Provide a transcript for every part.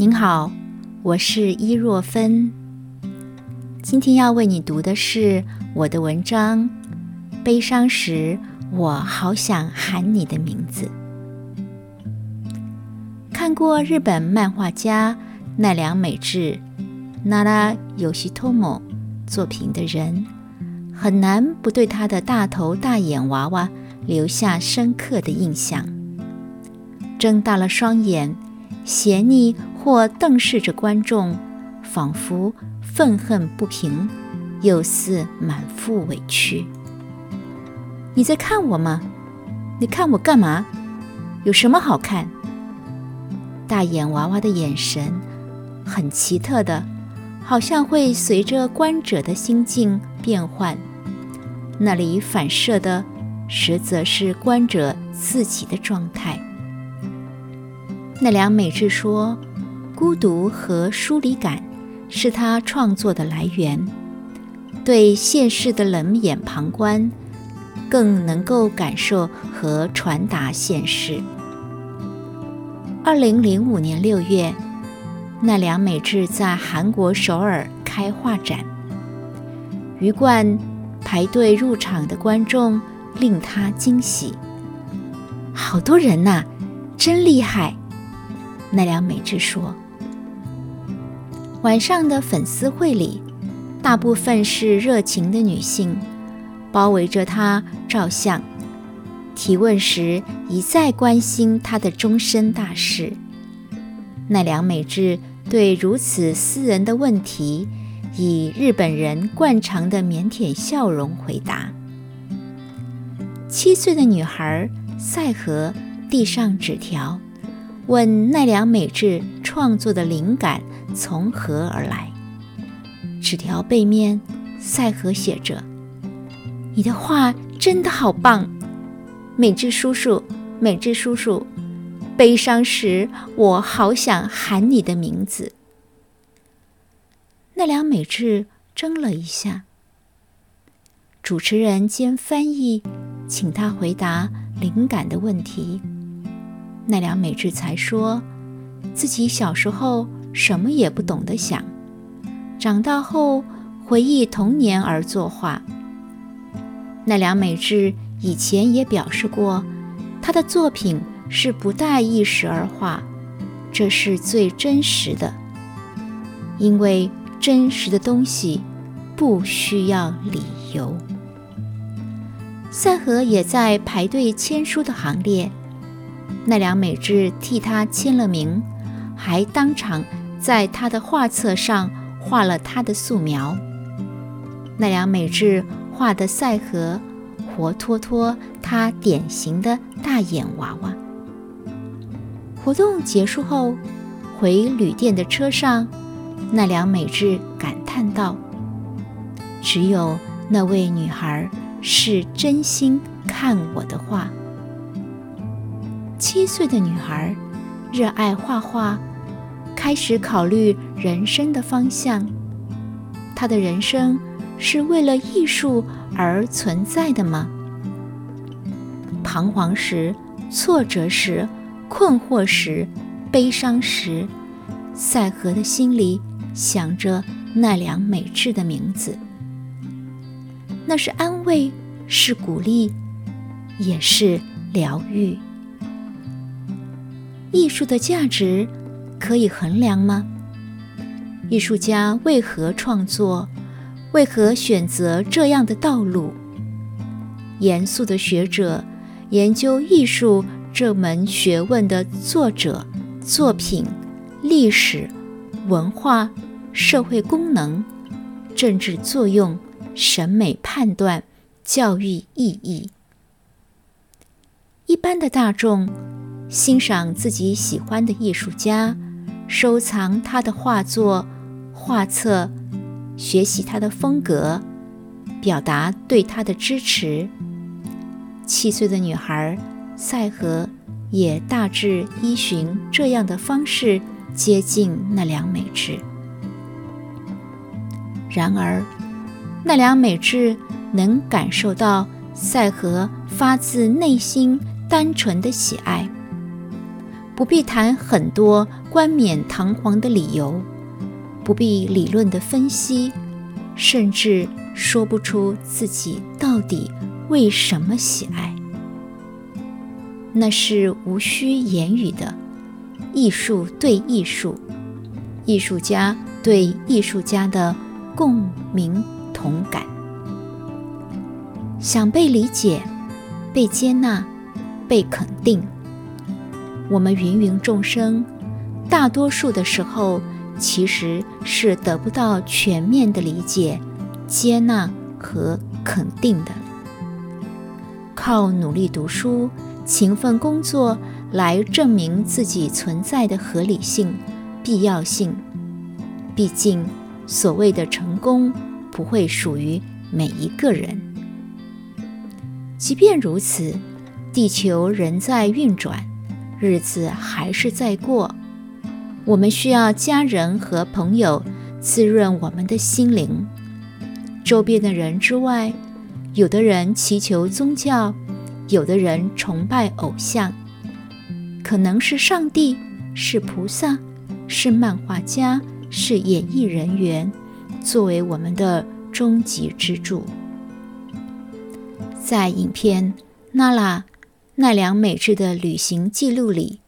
您好，我是伊若芬。今天要为你读的是我的文章《悲伤时，我好想喊你的名字》。看过日本漫画家奈良美智 （Nara Yoshitomo） 作品的人，很难不对他的大头大眼娃娃留下深刻的印象。睁大了双眼，斜睨。或瞪视着观众，仿佛愤恨不平，又似满腹委屈。你在看我吗？你看我干嘛？有什么好看？大眼娃娃的眼神很奇特的，好像会随着观者的心境变换。那里反射的，实则是观者自己的状态。奈良美智说。孤独和疏离感是他创作的来源。对现实的冷眼旁观，更能够感受和传达现实。二零零五年六月，奈良美智在韩国首尔开画展，鱼贯排队入场的观众令他惊喜。好多人呐，真厉害！奈良美智说。晚上的粉丝会里，大部分是热情的女性，包围着他照相。提问时一再关心他的终身大事。奈良美智对如此私人的问题，以日本人惯常的腼腆笑容回答。七岁的女孩赛和递上纸条，问奈良美智创作的灵感。从何而来？纸条背面，赛和写着：“你的画真的好棒，美智叔叔，美智叔叔。悲伤时，我好想喊你的名字。”奈良美智怔了一下。主持人兼翻译，请他回答灵感的问题。奈良美智才说自己小时候。什么也不懂得想，长大后回忆童年而作画。奈良美智以前也表示过，他的作品是不带一时而画，这是最真实的，因为真实的东西不需要理由。赛和也在排队签书的行列，奈良美智替他签了名，还当场。在他的画册上画了他的素描。奈良美智画的赛和，活脱脱他典型的大眼娃娃。活动结束后，回旅店的车上，奈良美智感叹道：“只有那位女孩是真心看我的画。七岁的女孩，热爱画画。”开始考虑人生的方向。他的人生是为了艺术而存在的吗？彷徨时、挫折时、困惑时、悲伤时，赛和的心里想着奈良美智的名字。那是安慰，是鼓励，也是疗愈。艺术的价值。可以衡量吗？艺术家为何创作？为何选择这样的道路？严肃的学者，研究艺术这门学问的作者、作品、历史、文化、社会功能、政治作用、审美判断、教育意义。一般的大众欣赏自己喜欢的艺术家。收藏他的画作、画册，学习他的风格，表达对他的支持。七岁的女孩赛和也大致依循这样的方式接近奈良美智。然而，奈良美智能感受到赛和发自内心单纯的喜爱。不必谈很多冠冕堂皇的理由，不必理论的分析，甚至说不出自己到底为什么喜爱。那是无需言语的，艺术对艺术，艺术家对艺术家的共鸣同感，想被理解、被接纳、被肯定。我们芸芸众生，大多数的时候其实是得不到全面的理解、接纳和肯定的，靠努力读书。勤奋工作来证明自己存在的合理性、必要性。毕竟，所谓的成功不会属于每一个人。即便如此，地球仍在运转，日子还是在过。我们需要家人和朋友滋润我们的心灵。周边的人之外，有的人祈求宗教。有的人崇拜偶像，可能是上帝，是菩萨，是漫画家，是演艺人员，作为我们的终极支柱。在影片《娜拉奈良美智的旅行记录》里，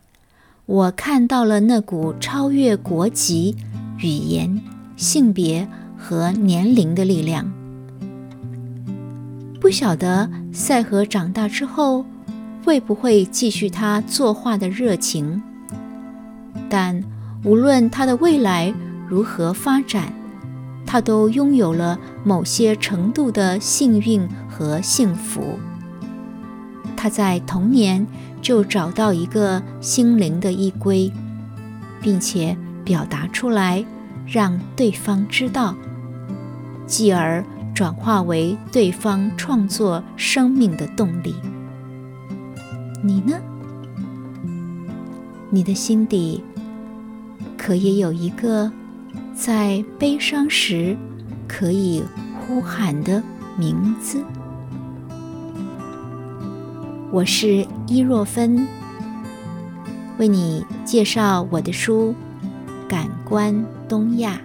我看到了那股超越国籍、语言、性别和年龄的力量。不晓得赛和长大之后会不会继续他作画的热情，但无论他的未来如何发展，他都拥有了某些程度的幸运和幸福。他在童年就找到一个心灵的依归，并且表达出来，让对方知道，继而。转化为对方创作生命的动力。你呢？你的心底可也有一个在悲伤时可以呼喊的名字？我是伊若芬，为你介绍我的书《感官东亚》。